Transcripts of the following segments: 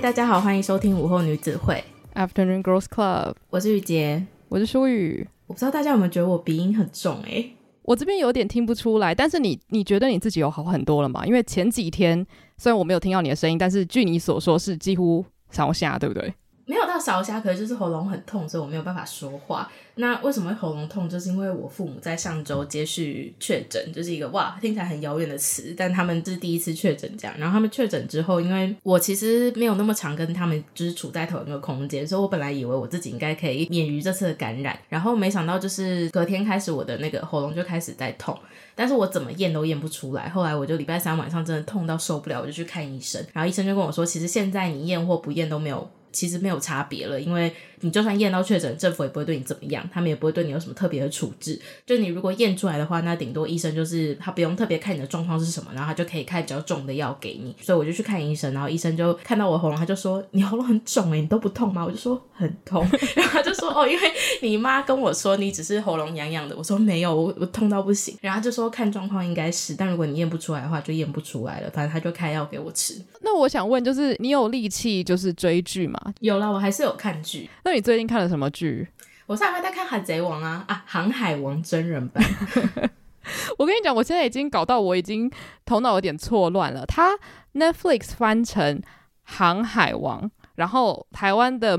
大家好，欢迎收听午后女子会 Afternoon Girls Club。我是雨洁，我是舒雨。我不知道大家有没有觉得我鼻音很重哎、欸？我这边有点听不出来，但是你你觉得你自己有好很多了吗？因为前几天虽然我没有听到你的声音，但是据你所说是几乎上下，对不对？没有到烧声，可是就是喉咙很痛，所以我没有办法说话。那为什么会喉咙痛？就是因为我父母在上周接续确诊，就是一个哇听起来很遥远的词，但他们是第一次确诊这样。然后他们确诊之后，因为我其实没有那么常跟他们就是处在同一个空间，所以我本来以为我自己应该可以免于这次的感染。然后没想到就是隔天开始，我的那个喉咙就开始在痛，但是我怎么验都验不出来。后来我就礼拜三晚上真的痛到受不了，我就去看医生。然后医生就跟我说，其实现在你验或不验都没有。其实没有差别了，因为你就算验到确诊，政府也不会对你怎么样，他们也不会对你有什么特别的处置。就你如果验出来的话，那顶多医生就是他不用特别看你的状况是什么，然后他就可以开比较重的药给你。所以我就去看医生，然后医生就看到我喉咙，他就说：“你喉咙很肿诶，你都不痛吗？”我就说：“很痛。”然后他就说：“哦，因为你妈跟我说你只是喉咙痒痒的。”我说：“没有，我我痛到不行。”然后他就说：“看状况应该是，但如果你验不出来的话，就验不出来了。反正他就开药给我吃。”那我想问，就是你有力气就是追剧吗？有了，我还是有看剧。那你最近看了什么剧？我上回在看《海贼王》啊啊，《航海王》真人版。我跟你讲，我现在已经搞到我已经头脑有点错乱了。他 Netflix 翻成《航海王》，然后台湾的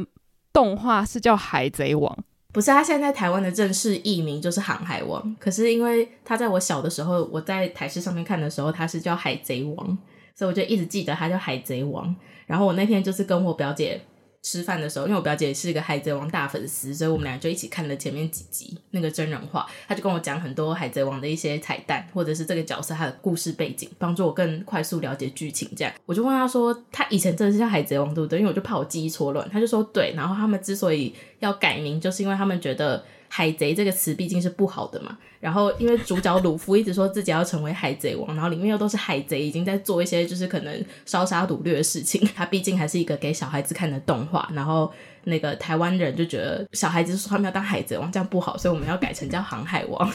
动画是叫《海贼王》。不是，他现在在台湾的正式译名就是《航海王》，可是因为他在我小的时候，我在台视上面看的时候，他是叫《海贼王》，所以我就一直记得他叫《海贼王》。然后我那天就是跟我表姐。吃饭的时候，因为我表姐是一个海贼王大粉丝，所以我们俩就一起看了前面几集那个真人化。她就跟我讲很多海贼王的一些彩蛋，或者是这个角色他的故事背景，帮助我更快速了解剧情。这样，我就问她说，她以前真的是叫海贼王对不对？因为我就怕我记忆错乱。她就说对。然后他们之所以要改名，就是因为他们觉得。海贼这个词毕竟是不好的嘛，然后因为主角鲁夫一直说自己要成为海贼王，然后里面又都是海贼，已经在做一些就是可能烧杀掳掠的事情。他毕竟还是一个给小孩子看的动画，然后那个台湾人就觉得小孩子说他们要当海贼王这样不好，所以我们要改成叫航海王，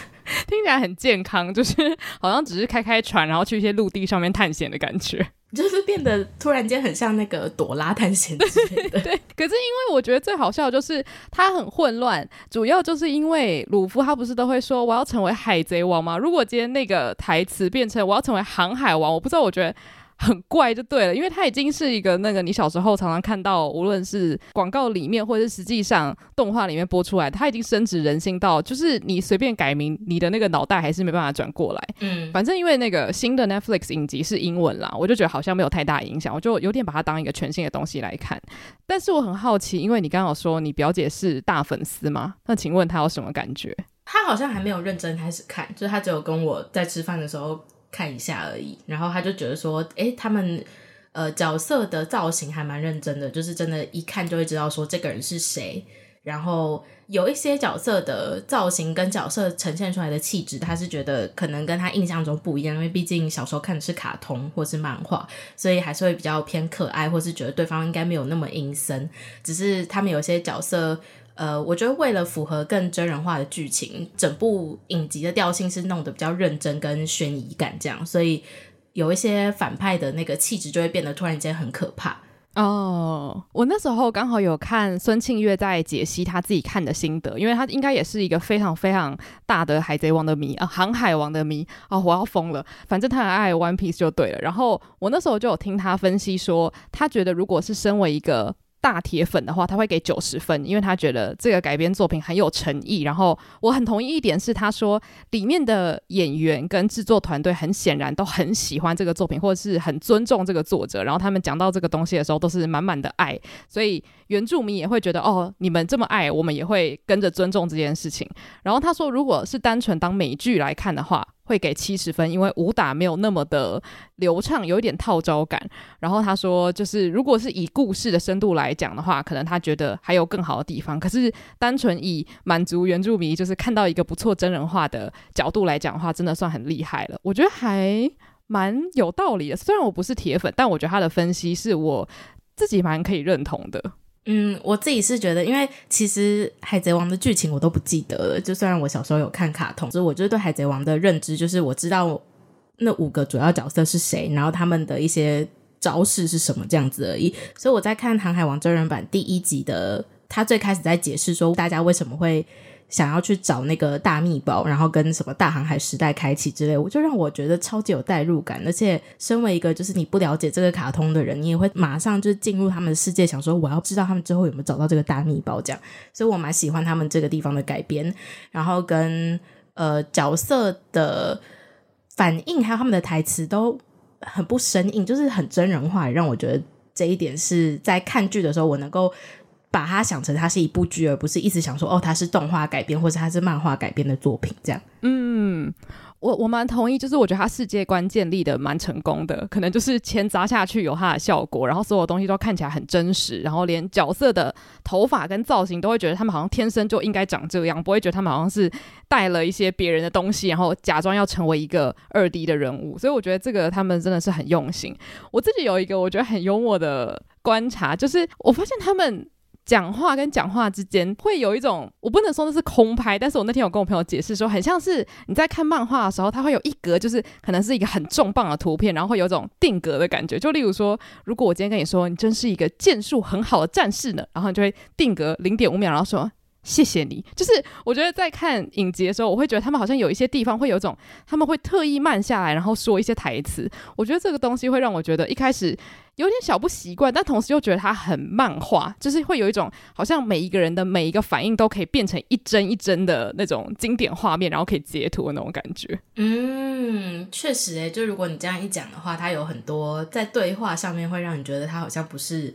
听起来很健康，就是好像只是开开船，然后去一些陆地上面探险的感觉。就是变得突然间很像那个朵拉探险之类的。对，可是因为我觉得最好笑的就是他很混乱，主要就是因为鲁夫他不是都会说我要成为海贼王吗？如果今天那个台词变成我要成为航海王，我不知道，我觉得。很怪就对了，因为它已经是一个那个你小时候常常看到，无论是广告里面或者是实际上动画里面播出来，它已经深植人心到，就是你随便改名，你的那个脑袋还是没办法转过来。嗯，反正因为那个新的 Netflix 影集是英文啦，我就觉得好像没有太大影响，我就有点把它当一个全新的东西来看。但是我很好奇，因为你刚好说你表姐是大粉丝吗？那请问她有什么感觉？她好像还没有认真开始看，就是她只有跟我在吃饭的时候。看一下而已，然后他就觉得说，诶，他们呃角色的造型还蛮认真的，就是真的，一看就会知道说这个人是谁。然后有一些角色的造型跟角色呈现出来的气质，他是觉得可能跟他印象中不一样，因为毕竟小时候看的是卡通或是漫画，所以还是会比较偏可爱，或是觉得对方应该没有那么阴森。只是他们有些角色。呃，我觉得为了符合更真人化的剧情，整部影集的调性是弄得比较认真跟悬疑感这样，所以有一些反派的那个气质就会变得突然间很可怕。哦，我那时候刚好有看孙庆月在解析他自己看的心得，因为他应该也是一个非常非常大的海贼王的迷啊，航海王的迷啊，我要疯了，反正他很爱 One Piece 就对了。然后我那时候就有听他分析说，他觉得如果是身为一个大铁粉的话，他会给九十分，因为他觉得这个改编作品很有诚意。然后我很同意一点是，他说里面的演员跟制作团队很显然都很喜欢这个作品，或者是很尊重这个作者。然后他们讲到这个东西的时候，都是满满的爱。所以原住民也会觉得，哦，你们这么爱，我们也会跟着尊重这件事情。然后他说，如果是单纯当美剧来看的话，会给七十分，因为武打没有那么的流畅，有一点套招感。然后他说，就是如果是以故事的深度来讲的话，可能他觉得还有更好的地方。可是单纯以满足原住民，就是看到一个不错真人化的角度来讲的话，真的算很厉害了。我觉得还蛮有道理的。虽然我不是铁粉，但我觉得他的分析是我自己蛮可以认同的。嗯，我自己是觉得，因为其实《海贼王》的剧情我都不记得了。就虽然我小时候有看卡通，所以我就是对《海贼王》的认知就是我知道那五个主要角色是谁，然后他们的一些招式是什么这样子而已。所以我在看《航海王》真人版第一集的，他最开始在解释说大家为什么会。想要去找那个大秘宝，然后跟什么大航海时代开启之类，我就让我觉得超级有代入感。而且，身为一个就是你不了解这个卡通的人，你也会马上就进入他们的世界，想说我要知道他们之后有没有找到这个大秘宝这样。所以我蛮喜欢他们这个地方的改编，然后跟呃角色的反应，还有他们的台词都很不生硬，就是很真人化，让我觉得这一点是在看剧的时候我能够。把它想成它是一部剧，而不是一直想说哦，它是动画改编或者它是漫画改编的作品这样。嗯，我我蛮同意，就是我觉得它世界观建立的蛮成功的，可能就是钱砸下去有它的效果，然后所有东西都看起来很真实，然后连角色的头发跟造型都会觉得他们好像天生就应该长这样，不会觉得他们好像是带了一些别人的东西，然后假装要成为一个二 D 的人物。所以我觉得这个他们真的是很用心。我自己有一个我觉得很幽默的观察，就是我发现他们。讲话跟讲话之间会有一种，我不能说那是空拍，但是我那天有跟我朋友解释说，很像是你在看漫画的时候，它会有一格，就是可能是一个很重磅的图片，然后会有一种定格的感觉。就例如说，如果我今天跟你说，你真是一个剑术很好的战士呢，然后你就会定格零点五秒，然后说谢谢你。就是我觉得在看影集的时候，我会觉得他们好像有一些地方会有种，他们会特意慢下来，然后说一些台词。我觉得这个东西会让我觉得一开始。有点小不习惯，但同时又觉得它很漫画，就是会有一种好像每一个人的每一个反应都可以变成一帧一帧的那种经典画面，然后可以截图的那种感觉。嗯，确实诶，就如果你这样一讲的话，它有很多在对话上面会让你觉得它好像不是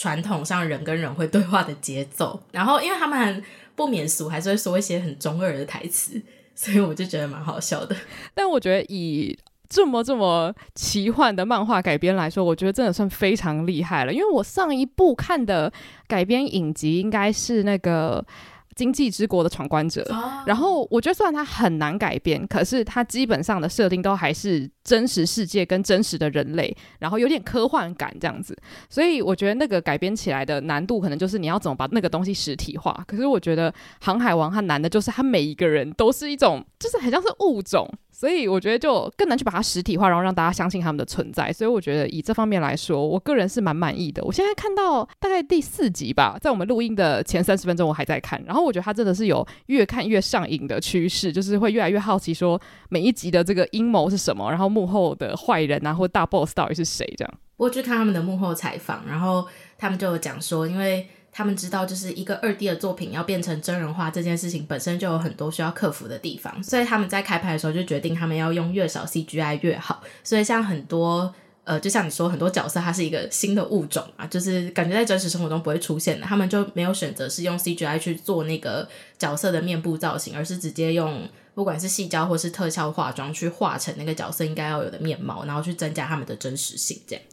传统上人跟人会对话的节奏。然后，因为他们不免俗，还是会说一些很中二的台词，所以我就觉得蛮好笑的。但我觉得以这么这么奇幻的漫画改编来说，我觉得真的算非常厉害了。因为我上一部看的改编影集应该是那个《今际之国的闯关者》，然后我觉得虽然它很难改编，可是它基本上的设定都还是真实世界跟真实的人类，然后有点科幻感这样子。所以我觉得那个改编起来的难度可能就是你要怎么把那个东西实体化。可是我觉得《航海王》它难的就是它每一个人都是一种，就是很像是物种。所以我觉得就更难去把它实体化，然后让大家相信他们的存在。所以我觉得以这方面来说，我个人是蛮满意的。我现在看到大概第四集吧，在我们录音的前三十分钟，我还在看。然后我觉得它真的是有越看越上瘾的趋势，就是会越来越好奇说每一集的这个阴谋是什么，然后幕后的坏人啊或大 boss 到底是谁这样。我去看他们的幕后采访，然后他们就讲说，因为。他们知道，就是一个二 D 的作品要变成真人化这件事情本身就有很多需要克服的地方，所以他们在开拍的时候就决定，他们要用越少 CGI 越好。所以像很多呃，就像你说，很多角色它是一个新的物种啊，就是感觉在真实生活中不会出现的，他们就没有选择是用 CGI 去做那个角色的面部造型，而是直接用不管是矽胶或是特效化妆去画成那个角色应该要有的面貌，然后去增加他们的真实性，这样。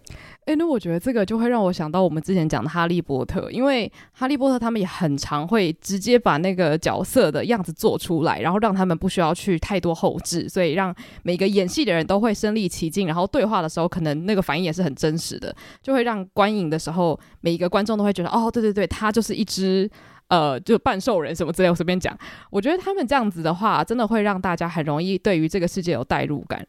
诶，那我觉得这个就会让我想到我们之前讲的《哈利波特》，因为《哈利波特》他们也很常会直接把那个角色的样子做出来，然后让他们不需要去太多后置，所以让每个演戏的人都会身临其境，然后对话的时候可能那个反应也是很真实的，就会让观影的时候每一个观众都会觉得，哦，对对对，他就是一只呃，就半兽人什么之类。我随便讲，我觉得他们这样子的话，真的会让大家很容易对于这个世界有代入感。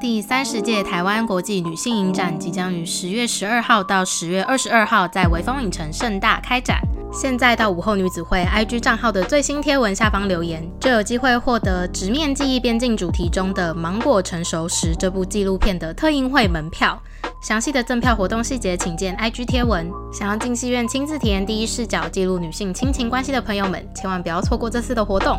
第三十届台湾国际女性影展即将于十月十二号到十月二十二号在微风影城盛大开展。现在到午后女子会 IG 账号的最新贴文下方留言，就有机会获得《直面记忆边境》主题中的《芒果成熟时》这部纪录片的特映会门票。详细的赠票活动细节，请见 IG 贴文。想要进戏院亲自体验第一视角记录女性亲情关系的朋友们，千万不要错过这次的活动。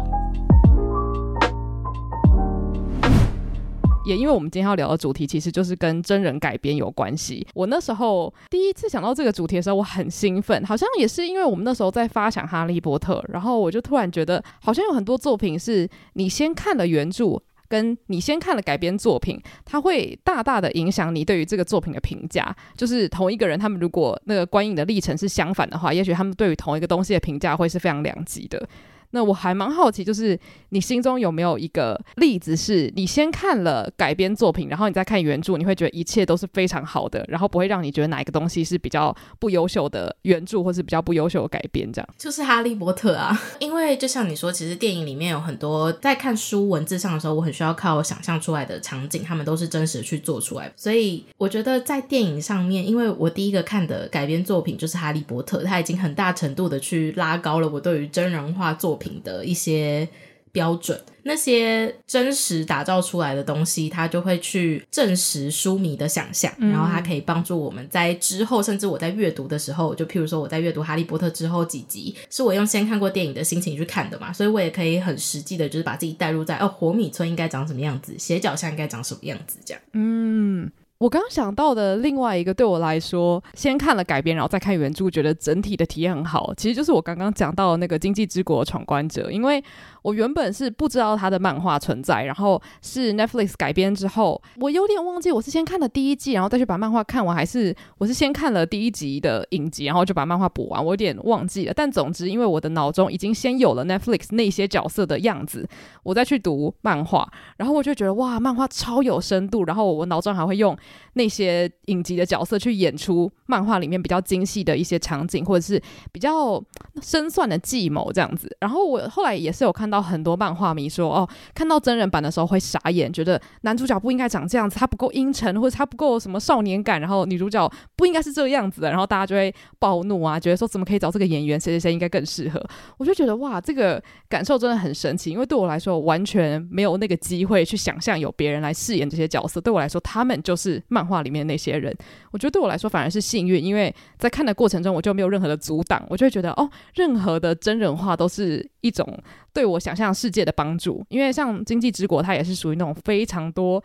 也因为我们今天要聊的主题其实就是跟真人改编有关系。我那时候第一次想到这个主题的时候，我很兴奋，好像也是因为我们那时候在发想《哈利波特》，然后我就突然觉得，好像有很多作品是你先看了原著。跟你先看了改编作品，它会大大的影响你对于这个作品的评价。就是同一个人，他们如果那个观影的历程是相反的话，也许他们对于同一个东西的评价会是非常两极的。那我还蛮好奇，就是你心中有没有一个例子，是你先看了改编作品，然后你再看原著，你会觉得一切都是非常好的，然后不会让你觉得哪一个东西是比较不优秀的原著，或是比较不优秀的改编这样？就是《哈利波特》啊，因为就像你说，其实电影里面有很多在看书文字上的时候，我很需要靠想象出来的场景，他们都是真实去做出来，所以我觉得在电影上面，因为我第一个看的改编作品就是《哈利波特》，它已经很大程度的去拉高了我对于真人化作品的一些。标准，那些真实打造出来的东西，它就会去证实书迷的想象，嗯、然后它可以帮助我们在之后，甚至我在阅读的时候，就譬如说我在阅读《哈利波特》之后几集，是我用先看过电影的心情去看的嘛，所以我也可以很实际的，就是把自己带入在哦，火米村应该长什么样子，斜角巷应该长什么样子，这样。嗯。我刚刚想到的另外一个，对我来说，先看了改编，然后再看原著，觉得整体的体验很好。其实就是我刚刚讲到的那个《经济之国闯关者》，因为我原本是不知道他的漫画存在，然后是 Netflix 改编之后，我有点忘记我是先看了第一季，然后再去把漫画看完，还是我是先看了第一集的影集，然后就把漫画补完，我有点忘记了。但总之，因为我的脑中已经先有了 Netflix 那些角色的样子，我再去读漫画，然后我就觉得哇，漫画超有深度，然后我脑中还会用。那些影集的角色去演出漫画里面比较精细的一些场景，或者是比较深算的计谋这样子。然后我后来也是有看到很多漫画迷说，哦，看到真人版的时候会傻眼，觉得男主角不应该长这样子，他不够阴沉，或者他不够什么少年感，然后女主角不应该是这个样子的。然后大家就会暴怒啊，觉得说怎么可以找这个演员，谁谁谁应该更适合。我就觉得哇，这个感受真的很神奇，因为对我来说完全没有那个机会去想象有别人来饰演这些角色。对我来说，他们就是漫画里面那些人，我觉得对我来说反而是因为在看的过程中我就没有任何的阻挡，我就会觉得哦，任何的真人化都是一种对我想象世界的帮助。因为像《经济之国》，它也是属于那种非常多。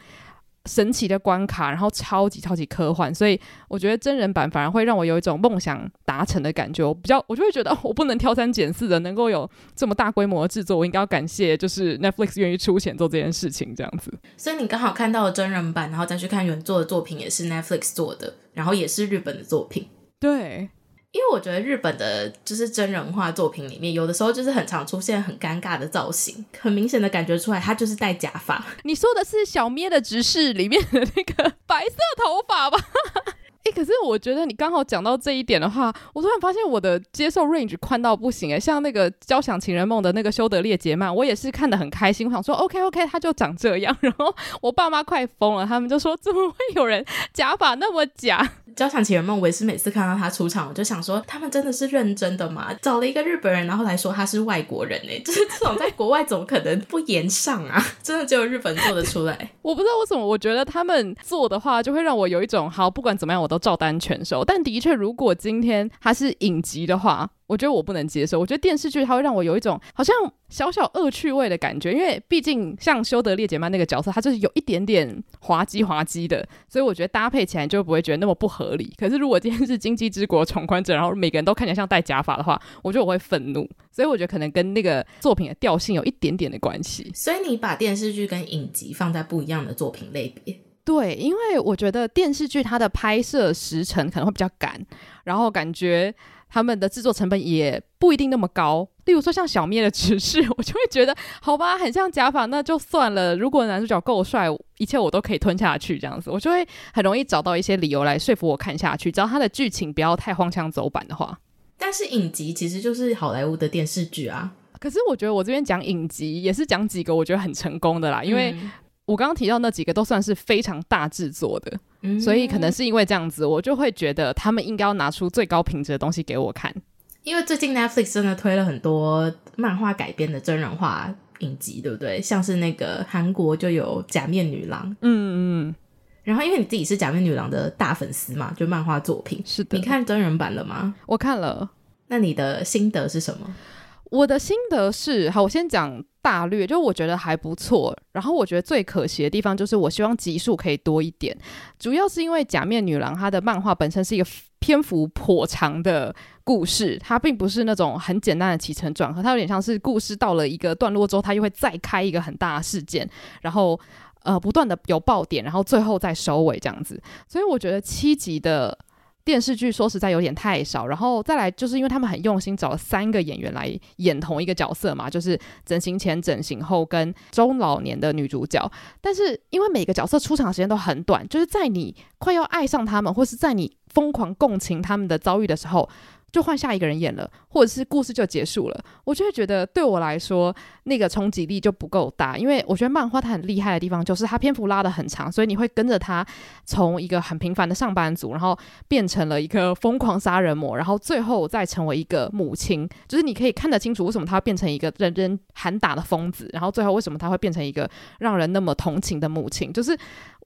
神奇的关卡，然后超级超级科幻，所以我觉得真人版反而会让我有一种梦想达成的感觉。我比较，我就会觉得我不能挑三拣四的，能够有这么大规模的制作，我应该要感谢就是 Netflix 愿意出钱做这件事情，这样子。所以你刚好看到了真人版，然后再去看原作的作品，也是 Netflix 做的，然后也是日本的作品。对。因为我觉得日本的就是真人化作品里面，有的时候就是很常出现很尴尬的造型，很明显的感觉出来他就是戴假发。你说的是小咩的执事里面的那个白色头发吧？哎、欸，可是我觉得你刚好讲到这一点的话，我突然发现我的接受 range 宽到不行哎。像那个《交响情人梦》的那个修德烈杰曼，我也是看得很开心，我想说 OK OK，他就长这样。然后我爸妈快疯了，他们就说怎么会有人假发那么假？交响情人梦，我也是每次看到他出场，我就想说，他们真的是认真的吗？找了一个日本人，然后来说他是外国人，哎，就是这种在国外怎么可能不言上啊？真的只有日本做得出来。我不知道为什么，我觉得他们做的话，就会让我有一种好，不管怎么样，我都照单全收。但的确，如果今天他是影集的话。我觉得我不能接受。我觉得电视剧它会让我有一种好像小小恶趣味的感觉，因为毕竟像修德烈杰曼那个角色，他就是有一点点滑稽滑稽的，所以我觉得搭配起来就不会觉得那么不合理。可是如果今天是《经济之国闯关者》，然后每个人都看起来像戴假发的话，我觉得我会愤怒。所以我觉得可能跟那个作品的调性有一点点的关系。所以你把电视剧跟影集放在不一样的作品类别？对，因为我觉得电视剧它的拍摄时程可能会比较赶，然后感觉。他们的制作成本也不一定那么高，例如说像小咩的指示，我就会觉得好吧，很像假发，那就算了。如果男主角够帅，一切我都可以吞下去，这样子，我就会很容易找到一些理由来说服我看下去。只要他的剧情不要太荒腔走板的话。但是影集其实就是好莱坞的电视剧啊。可是我觉得我这边讲影集也是讲几个我觉得很成功的啦，因为我刚刚提到那几个都算是非常大制作的。所以可能是因为这样子，我就会觉得他们应该要拿出最高品质的东西给我看。因为最近 Netflix 真的推了很多漫画改编的真人化影集，对不对？像是那个韩国就有《假面女郎》，嗯嗯，然后因为你自己是假面女郎的大粉丝嘛，就漫画作品，是的。你看真人版了吗？我看了。那你的心得是什么？我的心得是，好，我先讲大略，就我觉得还不错。然后我觉得最可惜的地方就是，我希望集数可以多一点。主要是因为假面女郎她的漫画本身是一个篇幅颇长的故事，它并不是那种很简单的起承转合，它有点像是故事到了一个段落之后，它又会再开一个很大的事件，然后呃不断的有爆点，然后最后再收尾这样子。所以我觉得七集的。电视剧说实在有点太少，然后再来就是因为他们很用心找了三个演员来演同一个角色嘛，就是整形前、整形后跟中老年的女主角。但是因为每个角色出场时间都很短，就是在你快要爱上他们，或是在你疯狂共情他们的遭遇的时候。就换下一个人演了，或者是故事就结束了，我就会觉得对我来说那个冲击力就不够大，因为我觉得漫画它很厉害的地方就是它篇幅拉得很长，所以你会跟着他从一个很平凡的上班族，然后变成了一个疯狂杀人魔，然后最后再成为一个母亲，就是你可以看得清楚为什么他变成一个人人喊打的疯子，然后最后为什么他会变成一个让人那么同情的母亲，就是。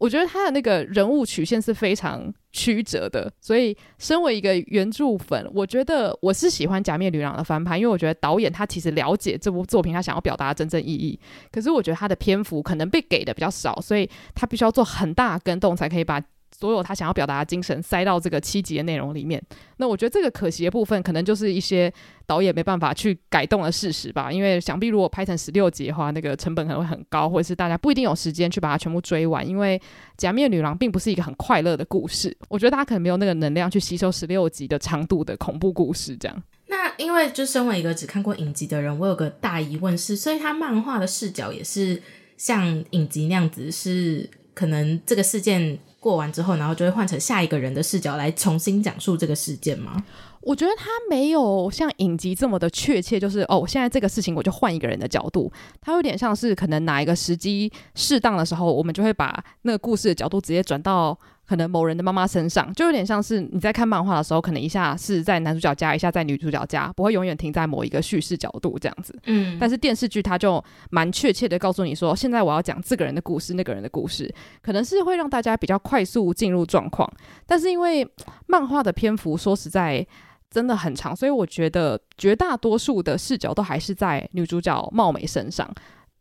我觉得他的那个人物曲线是非常曲折的，所以身为一个原著粉，我觉得我是喜欢《假面女郎》的翻拍，因为我觉得导演他其实了解这部作品他想要表达的真正意义。可是我觉得他的篇幅可能被给的比较少，所以他必须要做很大的更动才可以把。所有他想要表达的精神塞到这个七集的内容里面，那我觉得这个可惜的部分，可能就是一些导演没办法去改动的事实吧。因为想必如果拍成十六集的话，那个成本可能会很高，或者是大家不一定有时间去把它全部追完。因为《假面女郎》并不是一个很快乐的故事，我觉得大家可能没有那个能量去吸收十六集的长度的恐怖故事。这样，那因为就身为一个只看过影集的人，我有个大疑问是，所以他漫画的视角也是像影集那样子，是可能这个事件。过完之后，然后就会换成下一个人的视角来重新讲述这个事件吗？我觉得他没有像影集这么的确切，就是哦，现在这个事情我就换一个人的角度，他有点像是可能哪一个时机适当的时候，我们就会把那个故事的角度直接转到。可能某人的妈妈身上，就有点像是你在看漫画的时候，可能一下是在男主角家，一下在女主角家，不会永远停在某一个叙事角度这样子。嗯，但是电视剧它就蛮确切的告诉你说，现在我要讲这个人的故事，那个人的故事，可能是会让大家比较快速进入状况。但是因为漫画的篇幅说实在真的很长，所以我觉得绝大多数的视角都还是在女主角貌美身上。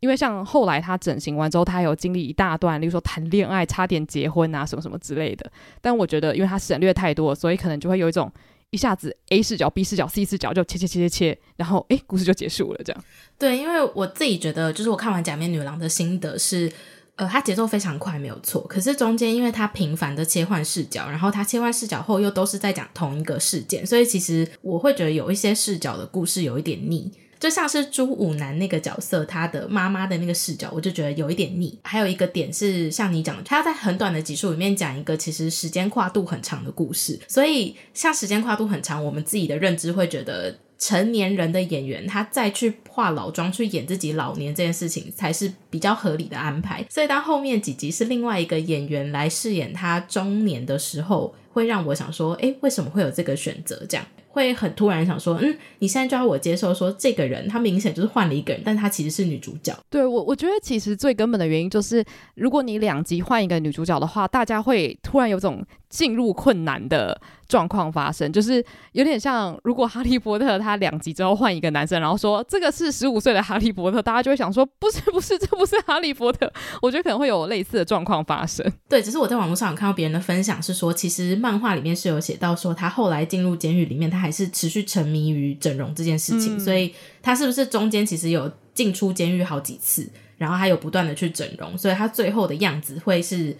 因为像后来他整形完之后，他有经历一大段，例如说谈恋爱、差点结婚啊，什么什么之类的。但我觉得，因为他省略太多，所以可能就会有一种一下子 A 视角、B 视角、C 视角就切切切切切，然后诶，故事就结束了这样。对，因为我自己觉得，就是我看完《假面女郎》的心得是，呃，它节奏非常快，没有错。可是中间因为它频繁的切换视角，然后它切换视角后又都是在讲同一个事件，所以其实我会觉得有一些视角的故事有一点腻。就像是朱武男那个角色，他的妈妈的那个视角，我就觉得有一点腻。还有一个点是，像你讲的，他要在很短的集数里面讲一个其实时间跨度很长的故事，所以像时间跨度很长，我们自己的认知会觉得成年人的演员他再去化老妆去演自己老年这件事情才是比较合理的安排。所以当后面几集是另外一个演员来饰演他中年的时候，会让我想说，诶，为什么会有这个选择？这样。会很突然想说，嗯，你现在就要我接受说这个人，他明显就是换了一个人，但他其实是女主角。对，我，我觉得其实最根本的原因就是，如果你两集换一个女主角的话，大家会突然有种进入困难的。状况发生，就是有点像，如果哈利波特他两集之后换一个男生，然后说这个是十五岁的哈利波特，大家就会想说不是 不是，这不是哈利波特。我觉得可能会有类似的状况发生。对，只是我在网络上有看到别人的分享，是说其实漫画里面是有写到说他后来进入监狱里面，他还是持续沉迷于整容这件事情，嗯、所以他是不是中间其实有进出监狱好几次，然后还有不断的去整容，所以他最后的样子会是。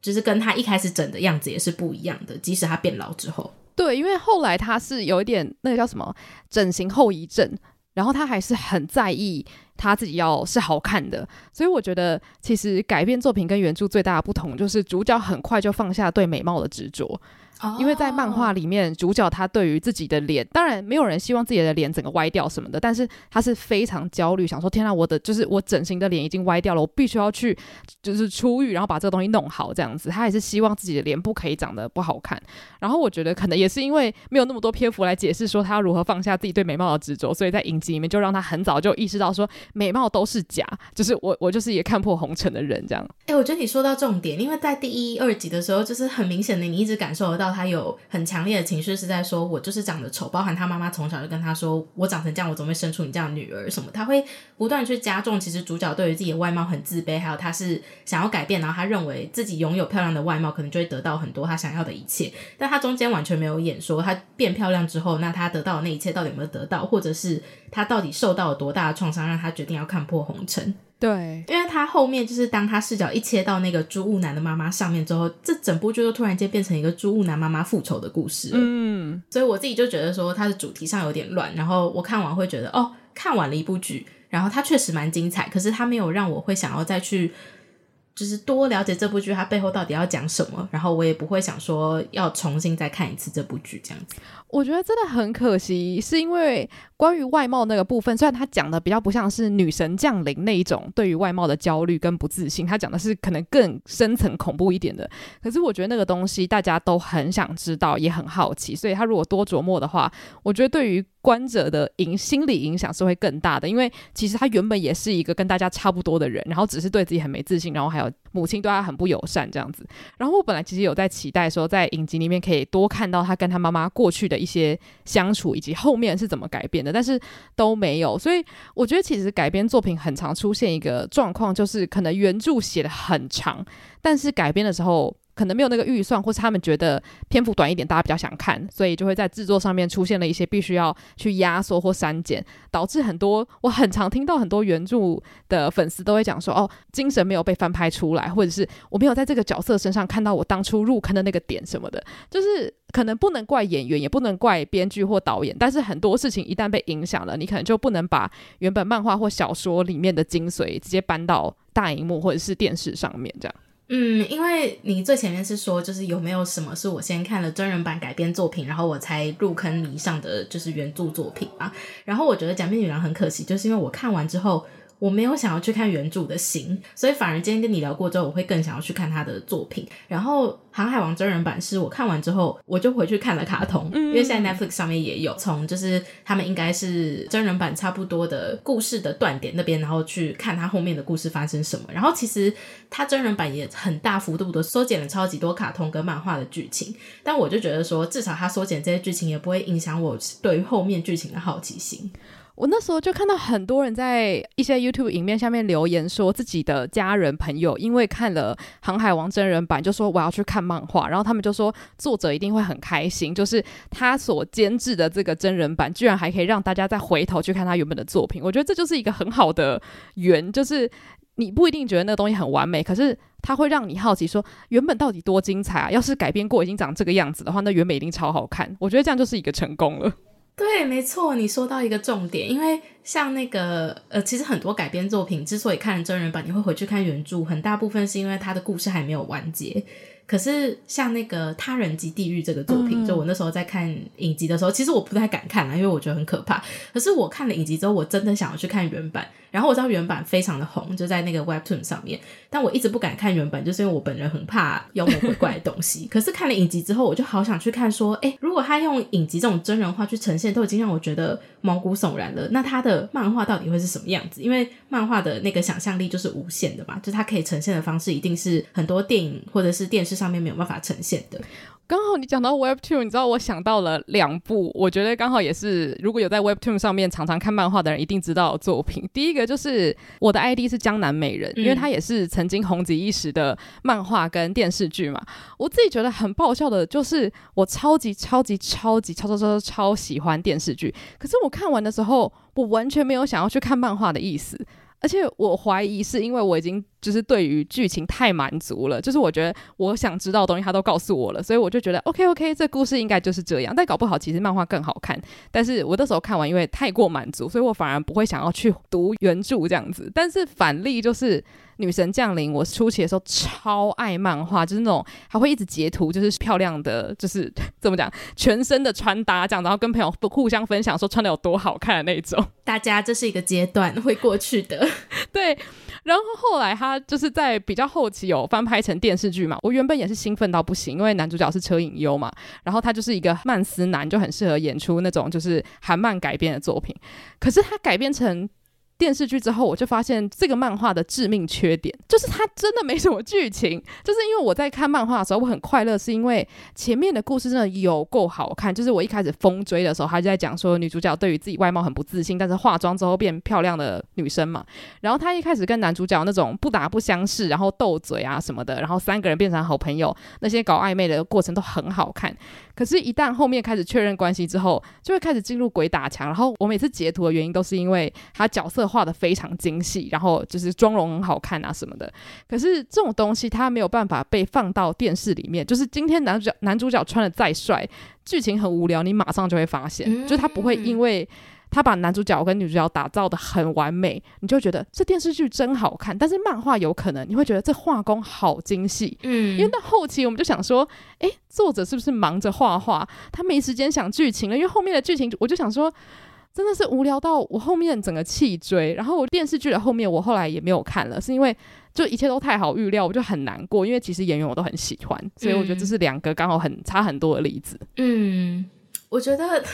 就是跟他一开始整的样子也是不一样的，即使他变老之后。对，因为后来他是有一点那个叫什么整形后遗症，然后他还是很在意他自己要是好看的，所以我觉得其实改变作品跟原著最大的不同就是主角很快就放下对美貌的执着。哦，因为在漫画里面，主角他对于自己的脸，当然没有人希望自己的脸整个歪掉什么的，但是他是非常焦虑，想说天啊，我的就是我整形的脸已经歪掉了，我必须要去就是出狱，然后把这个东西弄好这样子。他也是希望自己的脸不可以长得不好看。然后我觉得可能也是因为没有那么多篇幅来解释说他要如何放下自己对美貌的执着，所以在影集里面就让他很早就意识到说美貌都是假，就是我我就是一个看破红尘的人这样。哎、欸，我觉得你说到重点，因为在第一、二集的时候，就是很明显的，你一直感受得到他有很强烈的情绪，是在说我就是长得丑，包含他妈妈从小就跟他说，我长成这样，我总会生出你这样的女儿什么，他会不断去加重，其实主角对于自己的外貌很自卑，还有他是想要改变，然后他认为自己拥有漂亮的外貌，可能就会得到很多他想要的一切，但他中间完全没有演说他变漂亮之后，那他得到的那一切到底有没有得到，或者是他到底受到了多大的创伤，让他决定要看破红尘。对，因为他后面就是当他视角一切到那个朱雾男的妈妈上面之后，这整部剧就突然间变成一个朱雾男妈妈复仇的故事了。嗯，所以我自己就觉得说，它的主题上有点乱。然后我看完会觉得，哦，看完了一部剧，然后它确实蛮精彩，可是它没有让我会想要再去，就是多了解这部剧它背后到底要讲什么。然后我也不会想说要重新再看一次这部剧这样子。我觉得真的很可惜，是因为。关于外貌那个部分，虽然他讲的比较不像是女神降临那一种对于外貌的焦虑跟不自信，他讲的是可能更深层恐怖一点的。可是我觉得那个东西大家都很想知道，也很好奇，所以他如果多琢磨的话，我觉得对于观者的影心理影响是会更大的。因为其实他原本也是一个跟大家差不多的人，然后只是对自己很没自信，然后还有母亲对他很不友善这样子。然后我本来其实有在期待说，在影集里面可以多看到他跟他妈妈过去的一些相处，以及后面是怎么改变的。但是都没有，所以我觉得其实改编作品很常出现一个状况，就是可能原著写的很长，但是改编的时候。可能没有那个预算，或是他们觉得篇幅短一点，大家比较想看，所以就会在制作上面出现了一些必须要去压缩或删减，导致很多我很常听到很多原著的粉丝都会讲说，哦，精神没有被翻拍出来，或者是我没有在这个角色身上看到我当初入坑的那个点什么的，就是可能不能怪演员，也不能怪编剧或导演，但是很多事情一旦被影响了，你可能就不能把原本漫画或小说里面的精髓直接搬到大荧幕或者是电视上面这样。嗯，因为你最前面是说，就是有没有什么是我先看了真人版改编作品，然后我才入坑迷上的，就是原著作品啊。然后我觉得《假面女郎》很可惜，就是因为我看完之后。我没有想要去看原著的心，所以反而今天跟你聊过之后，我会更想要去看他的作品。然后《航海王》真人版是我看完之后，我就回去看了卡通，因为现在 Netflix 上面也有，从就是他们应该是真人版差不多的故事的断点那边，然后去看他后面的故事发生什么。然后其实他真人版也很大幅度的缩减了超级多卡通跟漫画的剧情，但我就觉得说，至少他缩减这些剧情也不会影响我对于后面剧情的好奇心。我那时候就看到很多人在一些 YouTube 影片下面留言，说自己的家人朋友因为看了《航海王》真人版，就说我要去看漫画，然后他们就说作者一定会很开心，就是他所监制的这个真人版，居然还可以让大家再回头去看他原本的作品。我觉得这就是一个很好的缘，就是你不一定觉得那个东西很完美，可是它会让你好奇说原本到底多精彩啊！要是改编过已经长这个样子的话，那原本一定超好看。我觉得这样就是一个成功了。对，没错，你说到一个重点，因为像那个呃，其实很多改编作品之所以看真人版，你会回去看原著，很大部分是因为它的故事还没有完结。可是像那个《他人及地狱》这个作品，嗯，就我那时候在看影集的时候，其实我不太敢看啊，因为我觉得很可怕。可是我看了影集之后，我真的想要去看原版。然后我知道原版非常的红，就在那个 Webtoon 上面，但我一直不敢看原版，就是因为我本人很怕妖魔鬼怪的东西。可是看了影集之后，我就好想去看，说，哎，如果他用影集这种真人化去呈现，都已经让我觉得毛骨悚然了。那他的漫画到底会是什么样子？因为漫画的那个想象力就是无限的嘛，就他可以呈现的方式一定是很多电影或者是电视上面没有办法呈现的。刚好你讲到 Webtoon，你知道我想到了两部，我觉得刚好也是如果有在 Webtoon 上面常常看漫画的人一定知道的作品。第一个就是我的 ID 是江南美人，因为它也是曾经红极一时的漫画跟电视剧嘛。我自己觉得很爆笑的就是我超级超级超级超超超超超喜欢电视剧，可是我看完的时候，我完全没有想要去看漫画的意思。而且我怀疑是因为我已经就是对于剧情太满足了，就是我觉得我想知道的东西他都告诉我了，所以我就觉得 OK OK，这故事应该就是这样。但搞不好其实漫画更好看，但是我那时候看完因为太过满足，所以我反而不会想要去读原著这样子。但是反例就是。女神降临，我初期的时候超爱漫画，就是那种还会一直截图，就是漂亮的，就是 怎么讲，全身的穿搭这样，然后跟朋友互相分享说穿的有多好看的那种。大家这是一个阶段会过去的，对。然后后来他他就是在比较后期有翻拍成电视剧嘛，我原本也是兴奋到不行，因为男主角是车影优嘛，然后他就是一个曼斯男，就很适合演出那种就是韩漫改编的作品，可是他改编成。电视剧之后，我就发现这个漫画的致命缺点就是它真的没什么剧情。就是因为我在看漫画的时候，我很快乐，是因为前面的故事真的有够好看。就是我一开始疯追的时候，他就在讲说女主角对于自己外貌很不自信，但是化妆之后变漂亮的女生嘛。然后她一开始跟男主角那种不打不相识，然后斗嘴啊什么的，然后三个人变成好朋友，那些搞暧昧的过程都很好看。可是，一旦后面开始确认关系之后，就会开始进入鬼打墙。然后我每次截图的原因都是因为他角色画的非常精细，然后就是妆容很好看啊什么的。可是这种东西它没有办法被放到电视里面。就是今天男主角男主角穿的再帅，剧情很无聊，你马上就会发现，就是他不会因为。他把男主角跟女主角打造的很完美，你就觉得这电视剧真好看。但是漫画有可能你会觉得这画工好精细，嗯，因为到后期我们就想说，诶，作者是不是忙着画画，他没时间想剧情了？因为后面的剧情，我就想说，真的是无聊到我后面整个弃追。然后我电视剧的后面，我后来也没有看了，是因为就一切都太好预料，我就很难过。因为其实演员我都很喜欢，所以我觉得这是两个刚好很差很多的例子。嗯，我觉得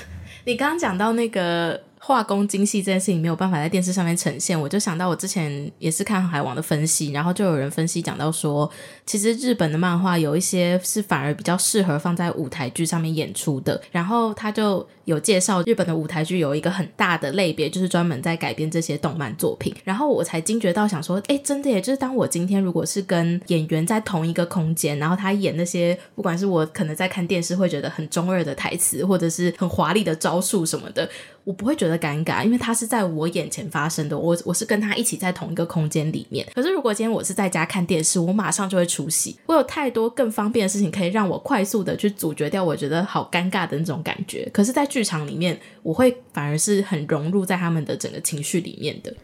你刚刚讲到那个。画工精细这件事情没有办法在电视上面呈现，我就想到我之前也是看海王的分析，然后就有人分析讲到说，其实日本的漫画有一些是反而比较适合放在舞台剧上面演出的，然后他就有介绍日本的舞台剧有一个很大的类别，就是专门在改编这些动漫作品，然后我才惊觉到想说，诶，真的耶，就是当我今天如果是跟演员在同一个空间，然后他演那些不管是我可能在看电视会觉得很中二的台词，或者是很华丽的招数什么的。我不会觉得尴尬，因为他是在我眼前发生的，我我是跟他一起在同一个空间里面。可是如果今天我是在家看电视，我马上就会出戏。我有太多更方便的事情可以让我快速的去阻绝掉我觉得好尴尬的那种感觉。可是，在剧场里面，我会反而是很融入在他们的整个情绪里面的。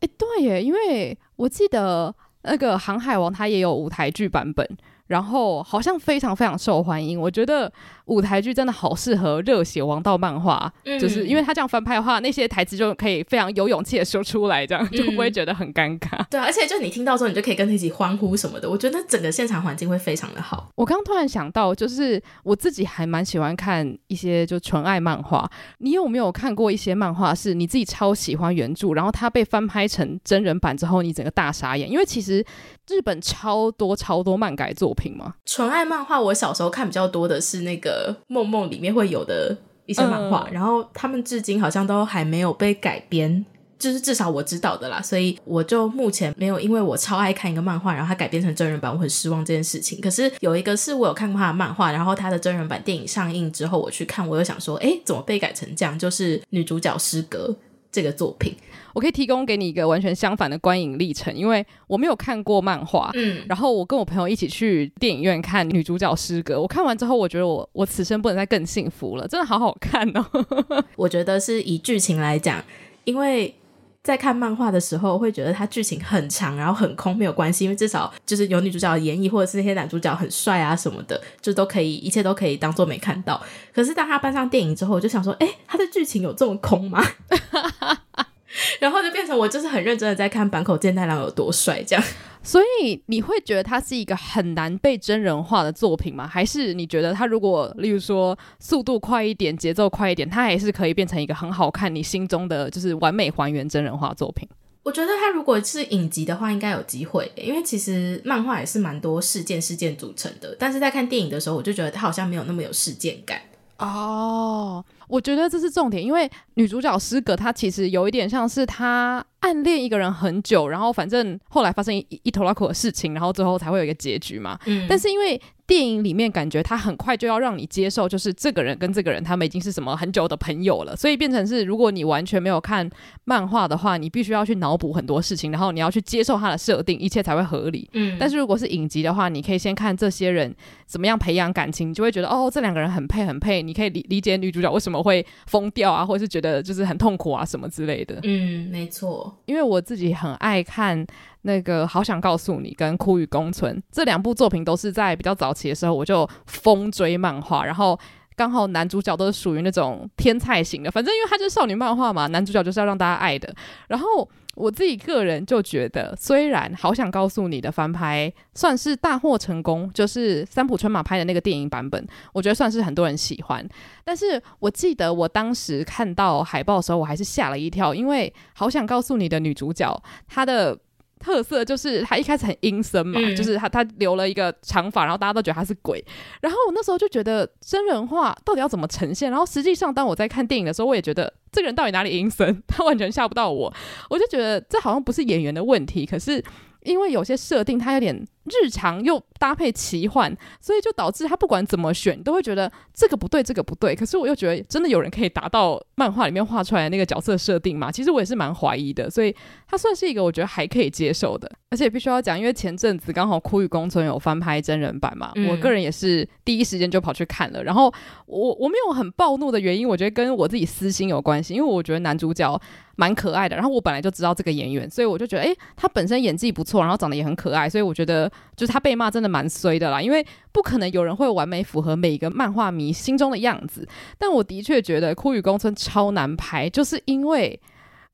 诶，对耶，因为我记得那个《航海王》它也有舞台剧版本，然后好像非常非常受欢迎。我觉得。舞台剧真的好适合热血王道漫画，嗯，就是因为他这样翻拍的话，那些台词就可以非常有勇气的说出来，这样 就不会觉得很尴尬。嗯。对，而且就你听到之后，你就可以跟他一起欢呼什么的。我觉得整个现场环境会非常的好。我刚刚突然想到，就是我自己还蛮喜欢看一些就纯爱漫画。你有没有看过一些漫画是你自己超喜欢原著，然后它被翻拍成真人版之后，你整个大傻眼？因为其实日本超多超多漫改作品嘛。纯爱漫画，我小时候看比较多的是那个。梦梦里面会有的一些漫画，嗯，然后他们至今好像都还没有被改编，就是至少我知道的啦。所以我就目前没有，因为我超爱看一个漫画，然后它改编成真人版，我很失望这件事情。可是有一个是我有看过他的漫画，然后他的真人版电影上映之后，我去看，我又想说，哎，怎么被改成这样？就是女主角失格这个作品。我可以提供给你一个完全相反的观影历程，因为我没有看过漫画，嗯，然后我跟我朋友一起去电影院看女主角诗歌，我看完之后，我觉得我我此生不能再更幸福了，真的好好看哦。我觉得是以剧情来讲，因为在看漫画的时候会觉得它剧情很长，然后很空，没有关系，因为至少就是有女主角的演绎，或者是那些男主角很帅啊什么的，就都可以，一切都可以当做没看到。可是当他搬上电影之后，我就想说，哎，他的剧情有这么空吗？然后就变成我就是很认真的在看坂口健太郎有多帅这样，所以你会觉得他是一个很难被真人化的作品吗？还是你觉得他如果例如说速度快一点、节奏快一点，他还是可以变成一个很好看、你心中的就是完美还原真人化作品？我觉得他如果是影集的话，应该有机会，因为其实漫画也是蛮多事件事件组成的，但是在看电影的时候，我就觉得他好像没有那么有事件感。哦，我觉得这是重点，因为女主角失格，她其实有一点像是她暗恋一个人很久，然后反正后来发生一一头拉库的事情，然后最后才会有一个结局嘛。嗯，但是因为。电影里面感觉他很快就要让你接受，就是这个人跟这个人他们已经是什么很久的朋友了，所以变成是如果你完全没有看漫画的话，你必须要去脑补很多事情，然后你要去接受他的设定，一切才会合理。嗯，但是如果是影集的话，你可以先看这些人怎么样培养感情，你就会觉得哦，这两个人很配很配，你可以理理解女主角为什么会疯掉啊，或者是觉得就是很痛苦啊什么之类的。嗯，没错，因为我自己很爱看。那个好想告诉你，跟枯雨宫存这两部作品都是在比较早期的时候我就疯追漫画，然后刚好男主角都是属于那种天菜型的，反正因为他就是少女漫画嘛，男主角就是要让大家爱的，然后。我自己个人就觉得，虽然好想告诉你的翻拍算是大获成功，就是三浦春马拍的那个电影版本，我觉得算是很多人喜欢。但是我记得我当时看到海报的时候，我还是吓了一跳，因为好想告诉你的女主角，她的。特色就是他一开始很阴森嘛，嗯、就是他他留了一个长发，然后大家都觉得他是鬼。然后我那时候就觉得真人化到底要怎么呈现？然后实际上当我在看电影的时候，我也觉得这个人到底哪里阴森？他完全吓不到我。我就觉得这好像不是演员的问题，可是因为有些设定他有点。日常又搭配奇幻，所以就导致他不管怎么选，你都会觉得这个不对，这个不对。可是我又觉得，真的有人可以达到漫画里面画出来的那个角色设定嘛？其实我也是蛮怀疑的。所以它算是一个我觉得还可以接受的。而且必须要讲，因为前阵子刚好《枯雨宫村》有翻拍真人版嘛，嗯、我个人也是第一时间就跑去看了。然后我我没有很暴怒的原因，我觉得跟我自己私心有关系，因为我觉得男主角蛮可爱的。然后我本来就知道这个演员，所以我就觉得，诶，他本身演技不错，然后长得也很可爱，所以我觉得。就是他被骂真的蛮衰的啦，因为不可能有人会完美符合每一个漫画迷心中的样子。但我的确觉得《枯雨宫村》超难拍，就是因为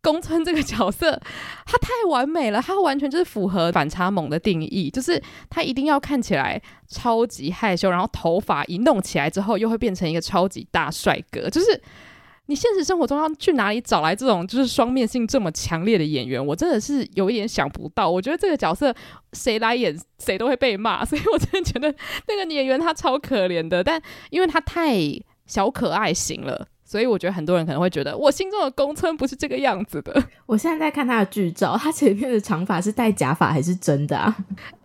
宫村这个角色他太完美了，他完全就是符合反差萌的定义，就是他一定要看起来超级害羞，然后头发一弄起来之后又会变成一个超级大帅哥，就是。你现实生活中要去哪里找来这种就是双面性这么强烈的演员？我真的是有一点想不到。我觉得这个角色谁来演谁都会被骂，所以我真的觉得那个演员他超可怜的。但因为他太小可爱型了，所以我觉得很多人可能会觉得我心中的宫村不是这个样子的。我现在在看他的剧照，他前面的长发是戴假发还是真的啊？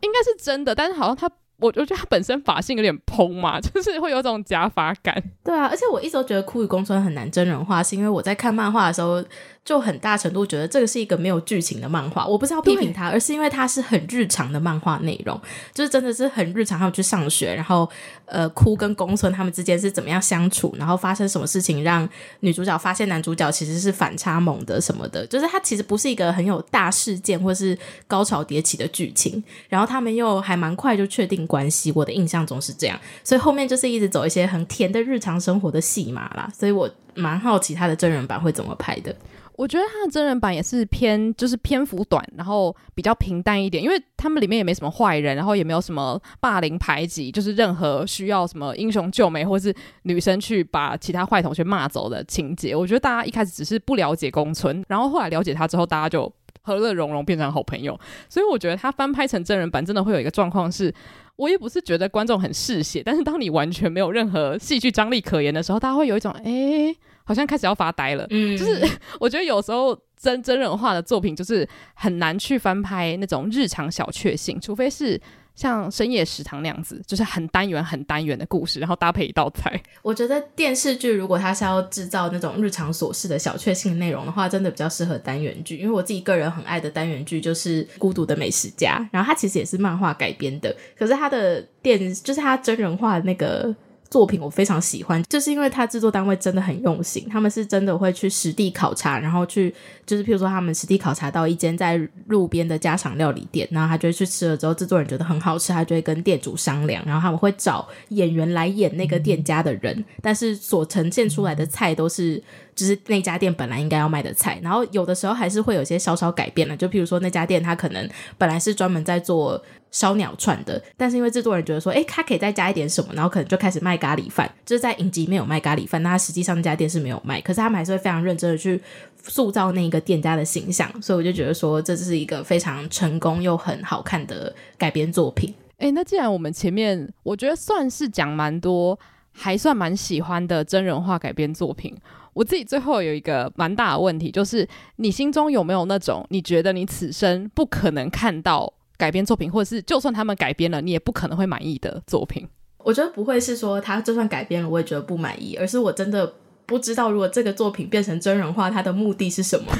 应该是真的，但是好像他。我我觉得他本身发型有点蓬嘛，就是会有种假发感。对啊，而且我一直都觉得《枯雨宫村》很难真人化，是因为我在看漫画的时候。就很大程度觉得这个是一个没有剧情的漫画，我不是要批评他，而是因为它是很日常的漫画内容，就是真的是很日常。他们去上学，然后呃，哭跟公孙他们之间是怎么样相处，然后发生什么事情让女主角发现男主角其实是反差萌的什么的，就是它其实不是一个很有大事件或是高潮迭起的剧情，然后他们又还蛮快就确定关系，我的印象中是这样，所以后面就是一直走一些很甜的日常生活的戏码啦，所以我蛮好奇他的真人版会怎么拍的。我觉得他的真人版也是偏，就是篇幅短，然后比较平淡一点，因为他们里面也没什么坏人，然后也没有什么霸凌排挤，就是任何需要什么英雄救美或是女生去把其他坏同学骂走的情节。我觉得大家一开始只是不了解宫村，然后后来了解他之后，大家就和乐融融变成好朋友。所以我觉得他翻拍成真人版，真的会有一个状况是，我也不是觉得观众很嗜血，但是当你完全没有任何戏剧张力可言的时候，大家会有一种诶。好像开始要发呆了，嗯，就是 我觉得有时候真真人化的作品就是很难去翻拍那种日常小确幸，除非是像深夜食堂那样子，就是很单元很单元的故事，然后搭配一道菜。我觉得电视剧如果它是要制造那种日常琐事的小确幸内容的话，真的比较适合单元剧。因为我自己个人很爱的单元剧就是《孤独的美食家》，然后它其实也是漫画改编的，可是它的电就是它真人化的那个。作品我非常喜欢，就是因为他制作单位真的很用心，他们是真的会去实地考察，然后去就是譬如说他们实地考察到一间在路边的家常料理店，然后他就会去吃了之后，制作人觉得很好吃，他就会跟店主商量，然后他们会找演员来演那个店家的人，但是所呈现出来的菜都是。就是那家店本来应该要卖的菜，然后有的时候还是会有些稍稍改变了。就譬如说那家店，他可能本来是专门在做烧鸟串的，但是因为制作人觉得说，诶，他可以再加一点什么，然后可能就开始卖咖喱饭。就是在影集没有卖咖喱饭，那实际上那家店是没有卖，可是他们还是会非常认真的去塑造那个店家的形象。所以我就觉得说，这是一个非常成功又很好看的改编作品。诶，那既然我们前面我觉得算是讲蛮多，还算蛮喜欢的真人化改编作品。我自己最后有一个蛮大的问题，就是你心中有没有那种你觉得你此生不可能看到改编作品，或者是就算他们改编了，你也不可能会满意的作品？我觉得不会是说他就算改编了，我也觉得不满意，而是我真的不知道如果这个作品变成真人化，它的目的是什么？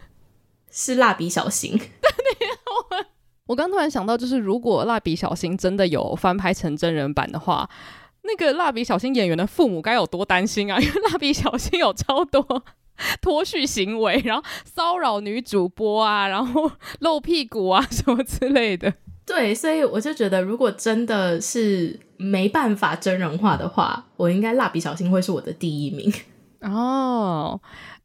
是蜡笔小新？我刚突然想到，就是如果蜡笔小新真的有翻拍成真人版的话。那个蜡笔小新演员的父母该有多担心啊！因为蜡笔小新有超多 脱序行为，然后骚扰女主播啊，然后露屁股啊什么之类的。对，所以我就觉得，如果真的是没办法真人化的话，我应该蜡笔小新会是我的第一名哦。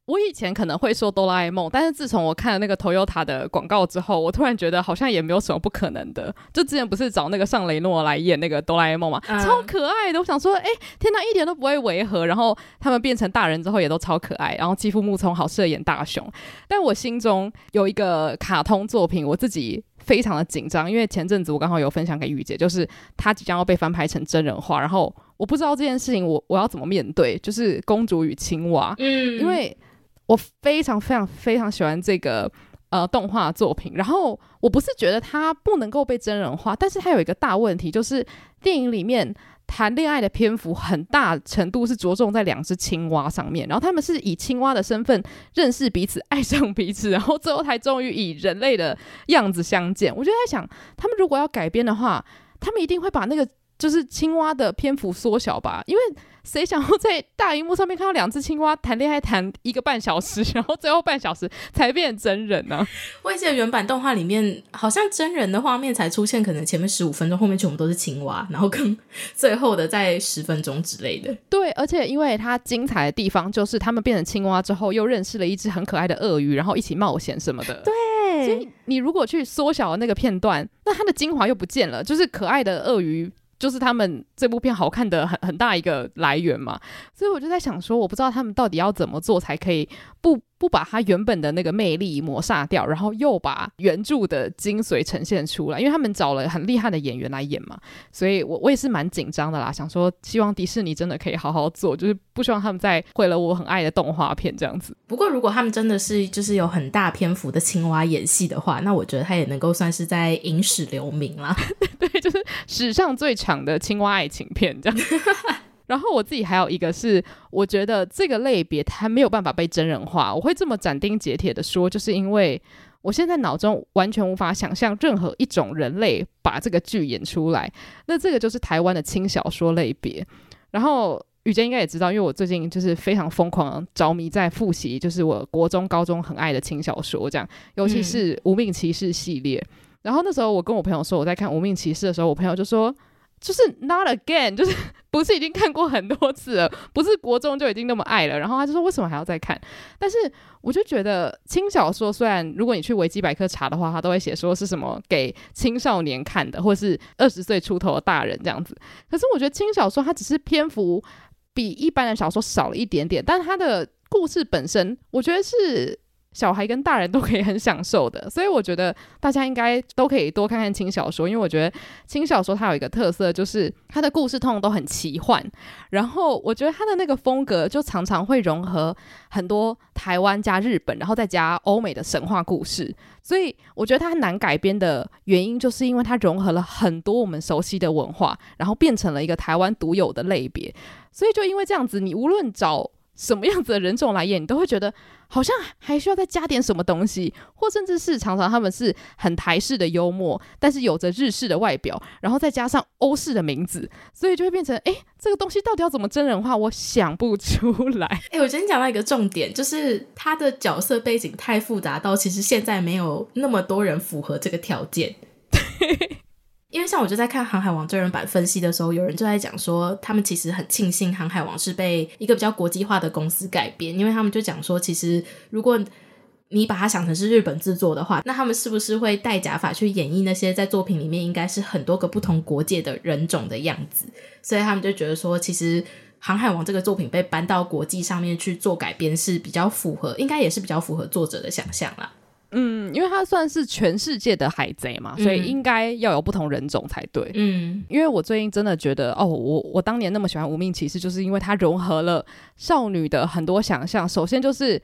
我以前可能会说哆啦 A 梦，但是自从我看了那个 Toyota 的广告之后，我突然觉得好像也没有什么不可能的。就之前不是找那个尚雷诺来演那个哆啦 A 梦嘛，嗯、超可爱的。我想说，哎、欸，天哪，一点都不会违和。然后他们变成大人之后也都超可爱。然后肌肤木聪好适合演大雄。但我心中有一个卡通作品，我自己非常的紧张，因为前阵子我刚好有分享给玉姐，就是她即将要被翻拍成真人化，然后我不知道这件事情我我要怎么面对，就是《公主与青蛙》，嗯，因为。我非常非常非常喜欢这个呃动画作品，然后我不是觉得它不能够被真人化，但是它有一个大问题，就是电影里面谈恋爱的篇幅很大程度是着重在两只青蛙上面，然后他们是以青蛙的身份认识彼此，爱上彼此，然后最后才终于以人类的样子相见。我就在想，他们如果要改编的话，他们一定会把那个就是青蛙的篇幅缩小吧，因为。谁想要在大荧幕上面看到两只青蛙谈恋爱谈一个半小时，然后最后半小时才变真人呢？我记得原版动画里面好像真人的画面才出现，可能前面十五分钟，后面全部都是青蛙，然后跟最后的在十分钟之类的。对，而且因为它精彩的地方就是他们变成青蛙之后，又认识了一只很可爱的鳄鱼，然后一起冒险什么的。对，所以你如果去缩小了那个片段，那它的精华又不见了，就是可爱的鳄鱼。就是他们这部片好看的很很大一个来源嘛，所以我就在想说，我不知道他们到底要怎么做才可以不不把它原本的那个魅力抹杀掉，然后又把原著的精髓呈现出来。因为他们找了很厉害的演员来演嘛，所以我我也是蛮紧张的啦。想说，希望迪士尼真的可以好好做，就是不希望他们再毁了我很爱的动画片这样子。不过，如果他们真的是就是有很大篇幅的青蛙演戏的话，那我觉得他也能够算是在影史留名啦。对，就是史上最长的青蛙爱情片这样。然后我自己还有一个是，我觉得这个类别它没有办法被真人化。我会这么斩钉截铁的说，就是因为我现在脑中完全无法想象任何一种人类把这个剧演出来。那这个就是台湾的轻小说类别。然后雨洁应该也知道，因为我最近就是非常疯狂着迷在复习，就是我国中、高中很爱的轻小说，这样，尤其是《无命骑士》系列。然后那时候我跟我朋友说我在看《无命骑士》的时候，我朋友就说。就是 not again，就是 不是已经看过很多次了，不是国中就已经那么爱了。然后他就说为什么还要再看？但是我就觉得轻小说虽然如果你去维基百科查的话，他都会写说是什么给青少年看的，或是二十岁出头的大人这样子。可是我觉得轻小说它只是篇幅比一般的小说少了一点点，但它的故事本身，我觉得是。小孩跟大人都可以很享受的，所以我觉得大家应该都可以多看看轻小说，因为我觉得轻小说它有一个特色，就是它的故事通常都很奇幻，然后我觉得它的那个风格就常常会融合很多台湾加日本，然后再加欧美的神话故事，所以我觉得它难改编的原因，就是因为它融合了很多我们熟悉的文化，然后变成了一个台湾独有的类别，所以就因为这样子，你无论找什么样子的人种来演，你都会觉得好像还需要再加点什么东西，或甚至是常常他们是很台式的幽默，但是有着日式的外表，然后再加上欧式的名字，所以就会变成哎，这个东西到底要怎么真人化？我想不出来。哎，我今天讲到一个重点，就是他的角色背景太复杂到，其实现在没有那么多人符合这个条件。因为像我就在看《航海王》真人版分析的时候，有人就在讲说，他们其实很庆幸《航海王》是被一个比较国际化的公司改编，因为他们就讲说，其实如果你把它想成是日本制作的话，那他们是不是会戴假发去演绎那些在作品里面应该是很多个不同国界的人种的样子？所以他们就觉得说，其实《航海王》这个作品被搬到国际上面去做改编是比较符合，应该也是比较符合作者的想象啦。嗯，因为他算是全世界的海贼嘛，所以应该要有不同人种才对。嗯，因为我最近真的觉得，哦，我我当年那么喜欢《无名骑士》，就是因为它融合了少女的很多想象。首先就是。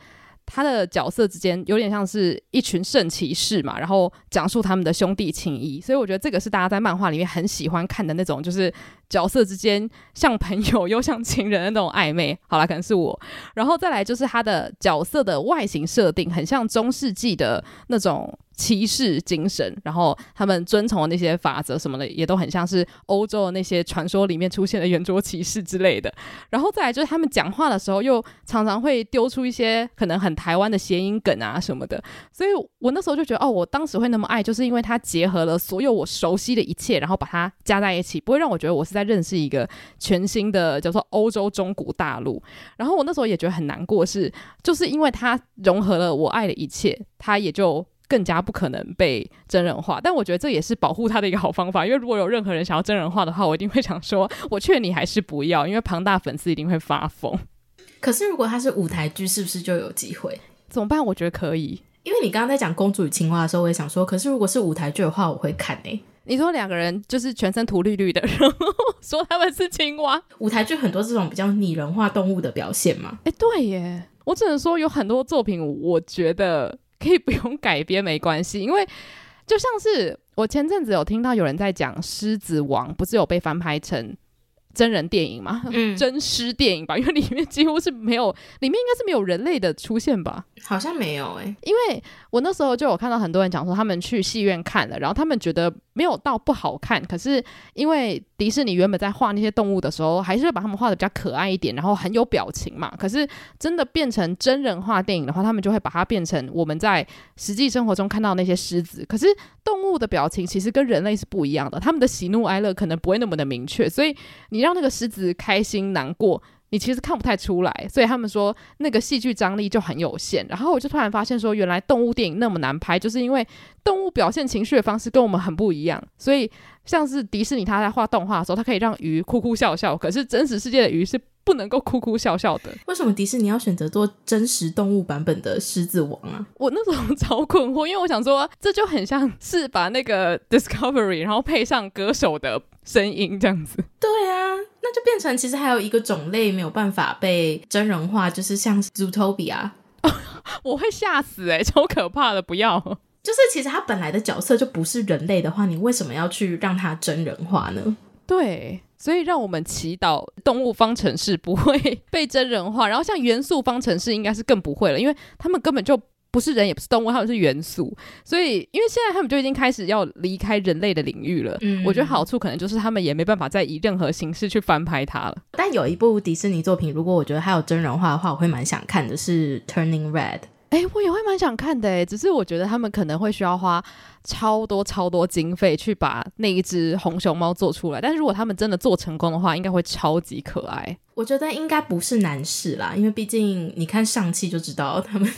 他的角色之间有点像是一群圣骑士嘛，然后讲述他们的兄弟情谊，所以我觉得这个是大家在漫画里面很喜欢看的那种，就是角色之间像朋友又像情人的那种暧昧。好啦，可能是我，然后再来就是他的角色的外形设定很像中世纪的那种。骑士精神，然后他们遵从的那些法则什么的，也都很像是欧洲的那些传说里面出现的圆桌骑士之类的。然后再来就是他们讲话的时候，又常常会丢出一些可能很台湾的谐音梗啊什么的。所以我那时候就觉得，哦，我当时会那么爱，就是因为它结合了所有我熟悉的一切，然后把它加在一起，不会让我觉得我是在认识一个全新的叫做欧洲中古大陆。然后我那时候也觉得很难过是，是就是因为它融合了我爱的一切，它也就。更加不可能被真人化，但我觉得这也是保护他的一个好方法。因为如果有任何人想要真人化的话，我一定会想说，我劝你还是不要，因为庞大粉丝一定会发疯。可是如果他是舞台剧，是不是就有机会？怎么办？我觉得可以，因为你刚刚在讲《公主与青蛙》的时候，我也想说，可是如果是舞台剧的话，我会看诶、欸。你说两个人就是全身涂绿绿的，然后说他们是青蛙，舞台剧很多这种比较拟人化动物的表现嘛？哎，对耶，我只能说有很多作品，我觉得。可以不用改编没关系，因为就像是我前阵子有听到有人在讲《狮子王》，不是有被翻拍成真人电影吗？嗯，真狮电影吧，因为里面几乎是没有，里面应该是没有人类的出现吧？好像没有哎、欸，因为我那时候就有看到很多人讲说他们去戏院看了，然后他们觉得没有到不好看，可是因为迪士尼原本在画那些动物的时候，还是会把他们画得比较可爱一点，然后很有表情嘛。可是真的变成真人化电影的话，他们就会把它变成我们在实际生活中看到那些狮子，可是动物的表情其实跟人类是不一样的，他们的喜怒哀乐可能不会那么的明确，所以你让那个狮子开心难过。你其实看不太出来，所以他们说那个戏剧张力就很有限。然后我就突然发现说，原来动物电影那么难拍，就是因为动物表现情绪的方式跟我们很不一样。所以像是迪士尼他在画动画的时候，他可以让鱼哭哭笑笑，可是真实世界的鱼是不能够哭哭笑笑的。为什么迪士尼要选择做真实动物版本的狮子王啊？我那时候超困惑，因为我想说，这就很像是把那个 Discovery，然后配上歌手的声音这样子。对啊。那就变成其实还有一个种类没有办法被真人化，就是像 Zootopia，我会吓死哎、欸，超可怕的！不要，就是其实他本来的角色就不是人类的话，你为什么要去让他真人化呢？对，所以让我们祈祷动物方程式不会 被真人化，然后像元素方程式应该是更不会了，因为他们根本就。不是人，也不是动物，他们是元素。所以，因为现在他们就已经开始要离开人类的领域了。嗯，我觉得好处可能就是他们也没办法再以任何形式去翻拍它了。但有一部迪士尼作品，如果我觉得还有真人化的话，我会蛮想看的，是《Turning Red》。哎，我也会蛮想看的，哎，只是我觉得他们可能会需要花超多超多经费去把那一只红熊猫做出来。但是如果他们真的做成功的话，应该会超级可爱。我觉得应该不是难事啦，因为毕竟你看上汽就知道 他们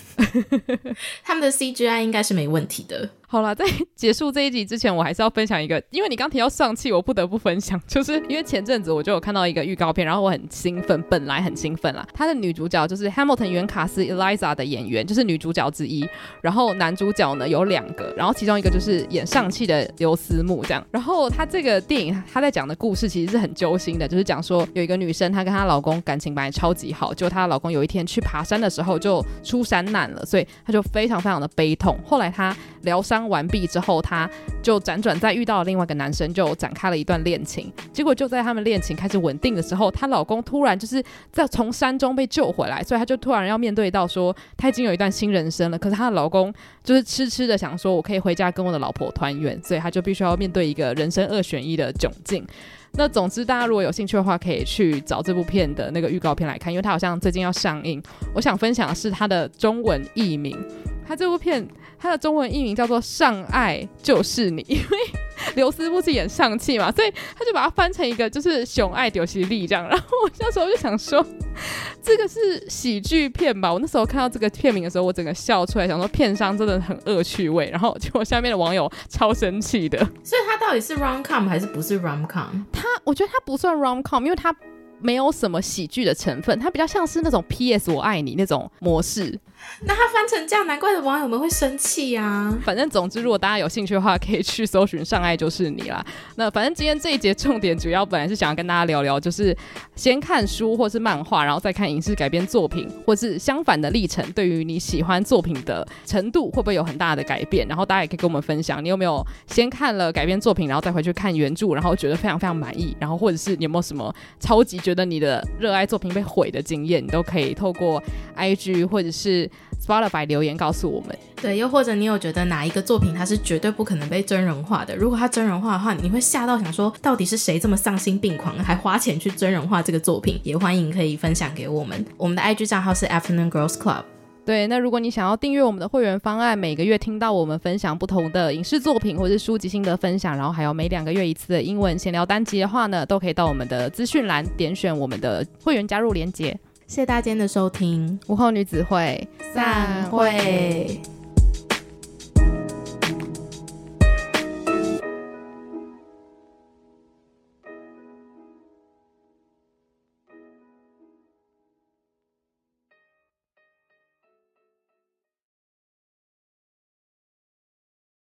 他们的 CGI 应该是没问题的。好了，在结束这一集之前，我还是要分享一个，因为你刚提到上汽，我不得不分享，就是因为前阵子我就有看到一个预告片，然后我很兴奋，本来很兴奋啦。他的女主角就是 Hamilton 原卡斯 Eliza 的演员，就是女主角之一。然后男主角呢有两个，然后其中一个就是演上气的刘思慕这样。然后他这个电影他在讲的故事其实是很揪心的，就是讲说有一个女生，她跟她老公感情本来超级好，就她老公有一天去爬山的时候就出山难了，所以她就非常非常的悲痛。后来她疗伤。完毕之后，她就辗转再遇到了另外一个男生，就展开了一段恋情。结果就在他们恋情开始稳定的时候，她老公突然就是在从山中被救回来，所以她就突然要面对到说，她已经有一段新人生了。可是她的老公就是痴痴的想说，我可以回家跟我的老婆团圆，所以她就必须要面对一个人生二选一的窘境。那总之，大家如果有兴趣的话，可以去找这部片的那个预告片来看，因为它好像最近要上映。我想分享的是它的中文译名，它这部片。它的中文译名叫做《上爱就是你》，因为刘思慕是演上气嘛，所以他就把它翻成一个就是“熊爱丢西利”这样。然后我那时候就想说，这个是喜剧片吧？我那时候看到这个片名的时候，我整个笑出来，想说片商真的很恶趣味。然后结果下面的网友超生气的。所以它到底是 rom com 还是不是 rom com？他我觉得他不算 rom com，因为它。没有什么喜剧的成分，它比较像是那种 P.S. 我爱你那种模式。那它翻成这样，难怪的网友们会生气呀、啊。反正总之，如果大家有兴趣的话，可以去搜寻《上爱就是你》啦。那反正今天这一节重点主要本来是想要跟大家聊聊，就是先看书或是漫画，然后再看影视改编作品，或是相反的历程，对于你喜欢作品的程度会不会有很大的改变？然后大家也可以跟我们分享，你有没有先看了改编作品，然后再回去看原著，然后觉得非常非常满意，然后或者是你有没有什么超级觉觉得你的热爱作品被毁的经验，你都可以透过 IG 或者是。Spotify 留言告诉我们，对，又或者你有觉得哪一个作品它是绝对不可能被真人化的？如果它真人化的话，你会吓到想说，到底是谁这么丧心病狂，还花钱去真人化这个作品？也欢迎可以分享给我们。我们的 IG 账号是 Afternoon Girls Club。对，那如果你想要订阅我们的会员方案，每个月听到我们分享不同的影视作品或是书籍心得分享，然后还有每两个月一次的英文闲聊单集的话呢，都可以到我们的资讯栏点选我们的会员加入连接。谢谢大家今天的收听，午后女子会散会。